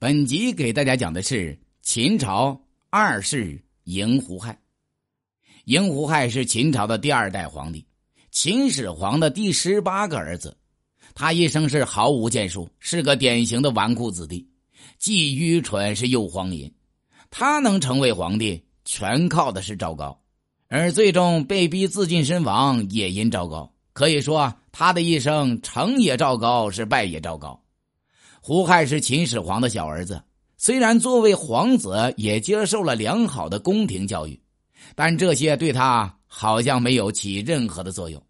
本集给大家讲的是秦朝二世嬴胡亥。嬴胡亥是秦朝的第二代皇帝，秦始皇的第十八个儿子。他一生是毫无建树，是个典型的纨绔子弟，既愚蠢是又荒淫。他能成为皇帝，全靠的是赵高，而最终被逼自尽身亡，也因赵高。可以说，他的一生成也赵高，是败也赵高。胡亥是秦始皇的小儿子，虽然作为皇子也接受了良好的宫廷教育，但这些对他好像没有起任何的作用。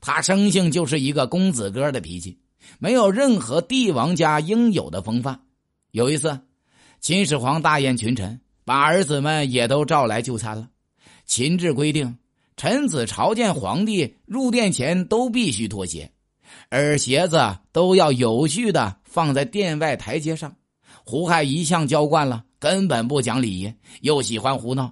他生性就是一个公子哥的脾气，没有任何帝王家应有的风范。有一次，秦始皇大宴群臣，把儿子们也都召来就餐了。秦制规定，臣子朝见皇帝入殿前都必须脱鞋。而鞋子都要有序的放在殿外台阶上。胡亥一向娇惯了，根本不讲礼仪，又喜欢胡闹。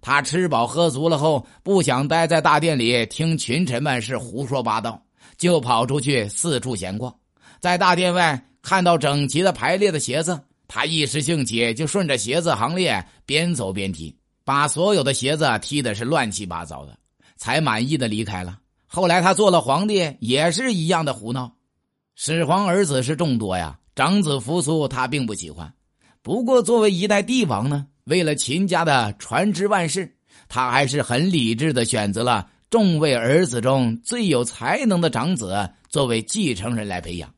他吃饱喝足了后，不想待在大殿里听群臣们是胡说八道，就跑出去四处闲逛。在大殿外看到整齐的排列的鞋子，他一时兴起，就顺着鞋子行列边走边踢，把所有的鞋子踢的是乱七八糟的，才满意的离开了。后来他做了皇帝，也是一样的胡闹。始皇儿子是众多呀，长子扶苏他并不喜欢。不过作为一代帝王呢，为了秦家的传之万世，他还是很理智的选择了众位儿子中最有才能的长子作为继承人来培养。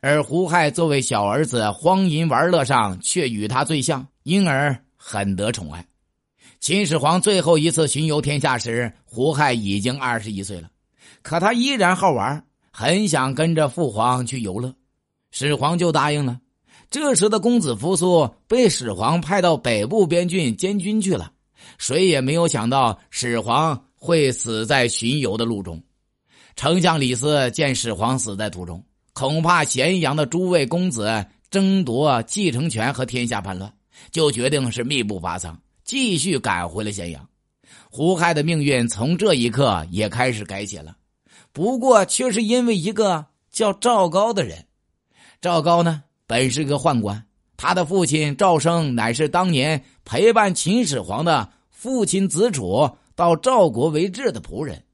而胡亥作为小儿子，荒淫玩乐上却与他最像，因而很得宠爱。秦始皇最后一次巡游天下时，胡亥已经二十一岁了，可他依然好玩，很想跟着父皇去游乐。始皇就答应了。这时的公子扶苏被始皇派到北部边郡监军去了，谁也没有想到始皇会死在巡游的路中。丞相李斯见始皇死在途中，恐怕咸阳的诸位公子争夺继承权和天下叛乱，就决定是密不发丧。继续赶回了咸阳，胡亥的命运从这一刻也开始改写了。不过，却是因为一个叫赵高的人。赵高呢，本是个宦官，他的父亲赵升乃是当年陪伴秦始皇的父亲子楚到赵国为质的仆人。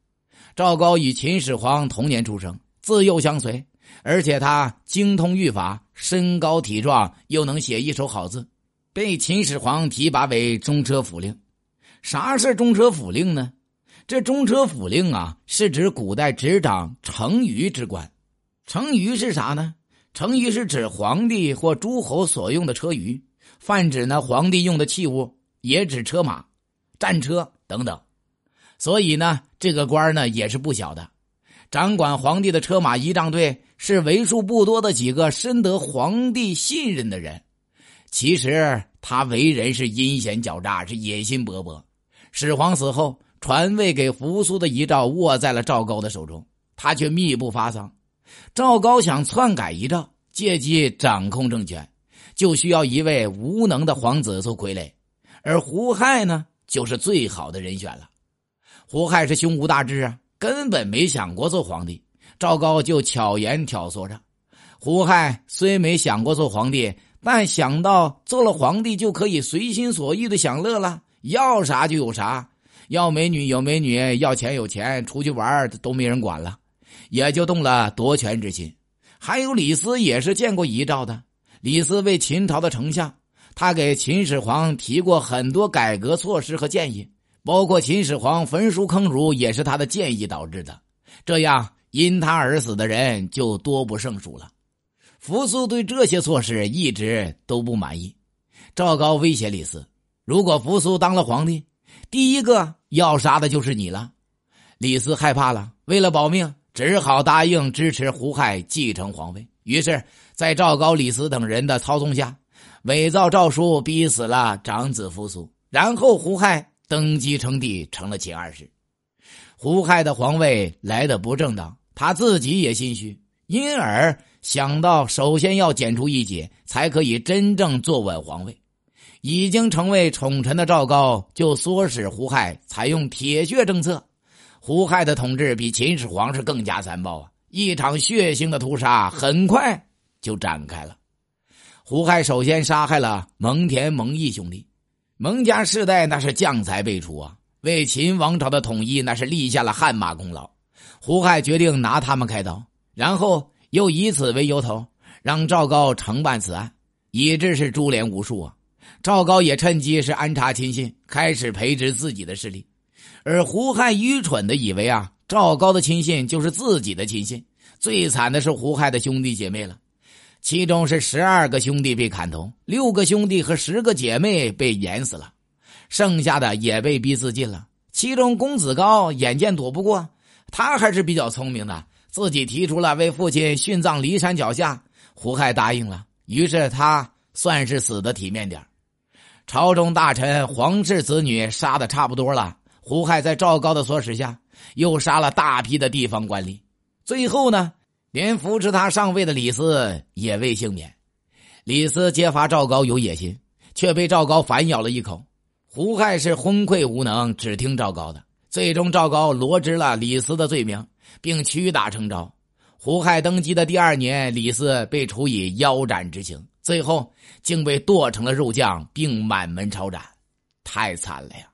赵高与秦始皇同年出生，自幼相随，而且他精通御法，身高体壮，又能写一手好字。被秦始皇提拔为中车府令，啥是中车府令呢？这中车府令啊，是指古代执掌成舆之官。成舆是啥呢？成舆是指皇帝或诸侯所用的车舆，泛指呢皇帝用的器物，也指车马、战车等等。所以呢，这个官呢也是不小的，掌管皇帝的车马仪仗队，是为数不多的几个深得皇帝信任的人。其实他为人是阴险狡诈，是野心勃勃。始皇死后，传位给扶苏的遗诏握在了赵高的手中，他却密不发丧。赵高想篡改遗诏，借机掌控政权，就需要一位无能的皇子做傀儡，而胡亥呢，就是最好的人选了。胡亥是胸无大志啊，根本没想过做皇帝。赵高就巧言挑唆着，胡亥虽没想过做皇帝。但想到做了皇帝就可以随心所欲的享乐了，要啥就有啥，要美女有美女，要钱有钱，出去玩都没人管了，也就动了夺权之心。还有李斯也是见过遗诏的，李斯为秦朝的丞相，他给秦始皇提过很多改革措施和建议，包括秦始皇焚书坑儒也是他的建议导致的，这样因他而死的人就多不胜数了。扶苏对这些措施一直都不满意，赵高威胁李斯：“如果扶苏当了皇帝，第一个要杀的就是你了。”李斯害怕了，为了保命，只好答应支持胡亥继承皇位。于是，在赵高、李斯等人的操纵下，伪造诏书，逼死了长子扶苏，然后胡亥登基称帝，成了秦二世。胡亥的皇位来的不正当，他自己也心虚，因而。想到首先要剪除异己，才可以真正坐稳皇位。已经成为宠臣的赵高就唆使胡亥采用铁血政策。胡亥的统治比秦始皇是更加残暴啊！一场血腥的屠杀很快就展开了。胡亥首先杀害了蒙恬、蒙毅兄弟，蒙家世代那是将才辈出啊，为秦王朝的统一那是立下了汗马功劳。胡亥决定拿他们开刀，然后又以此为由头，让赵高承办此案，以致是株连无数啊。赵高也趁机是安插亲信，开始培植自己的势力。而胡亥愚蠢的以为啊，赵高的亲信就是自己的亲信。最惨的是胡亥的兄弟姐妹了，其中是十二个兄弟被砍头，六个兄弟和十个姐妹被淹死了，剩下的也被逼自尽了。其中公子高眼见躲不过。他还是比较聪明的，自己提出了为父亲殉葬骊山脚下。胡亥答应了，于是他算是死的体面点朝中大臣、皇室子女杀的差不多了，胡亥在赵高的唆使下，又杀了大批的地方官吏。最后呢，连扶持他上位的李斯也未幸免。李斯揭发赵高有野心，却被赵高反咬了一口。胡亥是昏聩无能，只听赵高的。最终，赵高罗织了李斯的罪名，并屈打成招。胡亥登基的第二年，李斯被处以腰斩之刑，最后竟被剁成了肉酱，并满门抄斩，太惨了呀！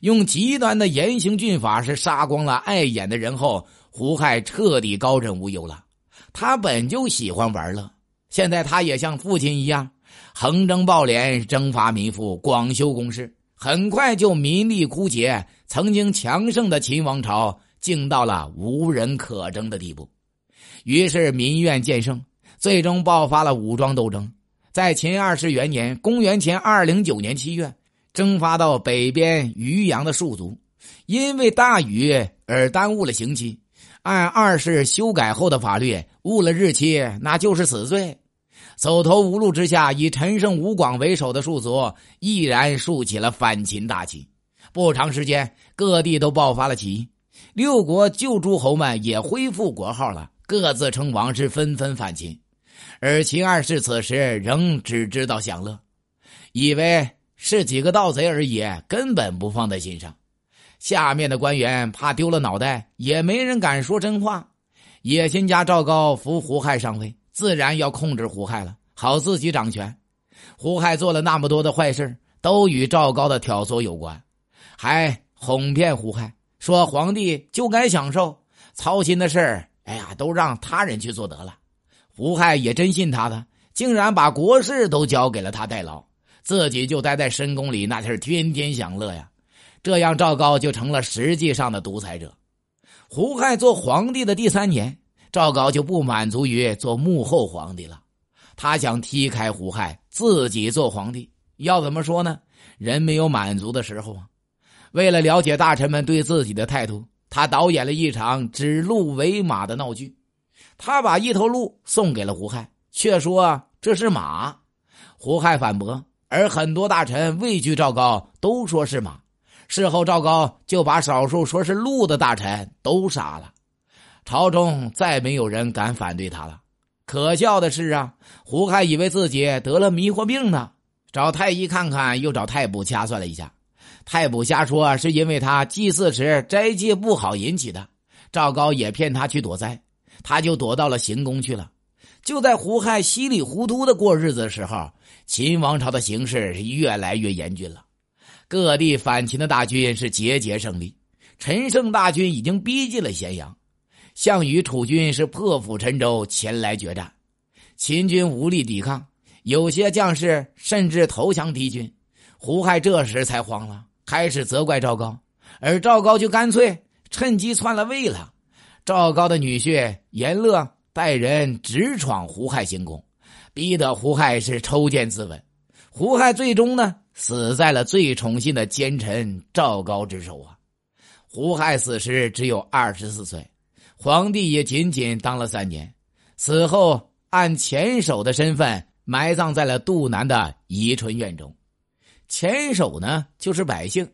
用极端的严刑峻法是杀光了碍眼的人后，胡亥彻底高枕无忧了。他本就喜欢玩乐，现在他也像父亲一样，横征暴敛，征伐民夫，广修宫室。很快就民力枯竭，曾经强盛的秦王朝竟到了无人可争的地步。于是民怨渐盛，最终爆发了武装斗争。在秦二世元年（公元前二零九年七月），征发到北边渔阳的戍卒，因为大雨而耽误了刑期。按二世修改后的法律，误了日期那就是死罪。走投无路之下，以陈胜、吴广为首的戍族毅然竖起了反秦大旗。不长时间，各地都爆发了起义，六国旧诸侯们也恢复国号了，各自称王，是纷纷反秦。而秦二世此时仍只知道享乐，以为是几个盗贼而已，根本不放在心上。下面的官员怕丢了脑袋，也没人敢说真话。野心家赵高扶胡亥上位。自然要控制胡亥了，好自己掌权。胡亥做了那么多的坏事，都与赵高的挑唆有关，还哄骗胡亥说皇帝就该享受，操心的事哎呀，都让他人去做得了。胡亥也真信他的，竟然把国事都交给了他代劳，自己就待在深宫里，那是天天享乐呀。这样赵高就成了实际上的独裁者。胡亥做皇帝的第三年。赵高就不满足于做幕后皇帝了，他想踢开胡亥，自己做皇帝。要怎么说呢？人没有满足的时候啊。为了了解大臣们对自己的态度，他导演了一场指鹿为马的闹剧。他把一头鹿送给了胡亥，却说这是马。胡亥反驳，而很多大臣畏惧赵高，都说是马。事后，赵高就把少数说是鹿的大臣都杀了。朝中再没有人敢反对他了。可笑的是啊，胡亥以为自己得了迷惑病呢，找太医看看，又找太卜掐算了一下，太卜瞎说是因为他祭祀时斋戒不好引起的。赵高也骗他去躲灾，他就躲到了行宫去了。就在胡亥稀里糊涂的过日子的时候，秦王朝的形势是越来越严峻了，各地反秦的大军是节节胜利，陈胜大军已经逼近了咸阳。项羽楚军是破釜沉舟前来决战，秦军无力抵抗，有些将士甚至投降敌军。胡亥这时才慌了，开始责怪赵高，而赵高就干脆趁机篡了位了。赵高的女婿严乐带人直闯胡亥行宫，逼得胡亥是抽剑自刎。胡亥最终呢，死在了最宠信的奸臣赵高之手啊！胡亥死时只有二十四岁。皇帝也仅仅当了三年，死后按前手的身份埋葬在了杜南的宜春院中。前手呢，就是百姓，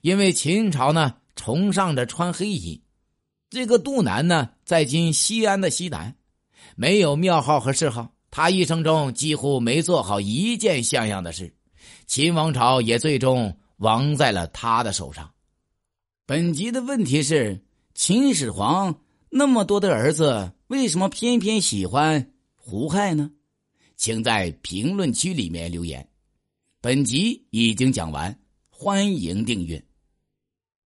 因为秦朝呢崇尚着穿黑衣。这个杜南呢，在今西安的西南，没有庙号和谥号。他一生中几乎没做好一件像样的事，秦王朝也最终亡在了他的手上。本集的问题是秦始皇。那么多的儿子，为什么偏偏喜欢胡亥呢？请在评论区里面留言。本集已经讲完，欢迎订阅。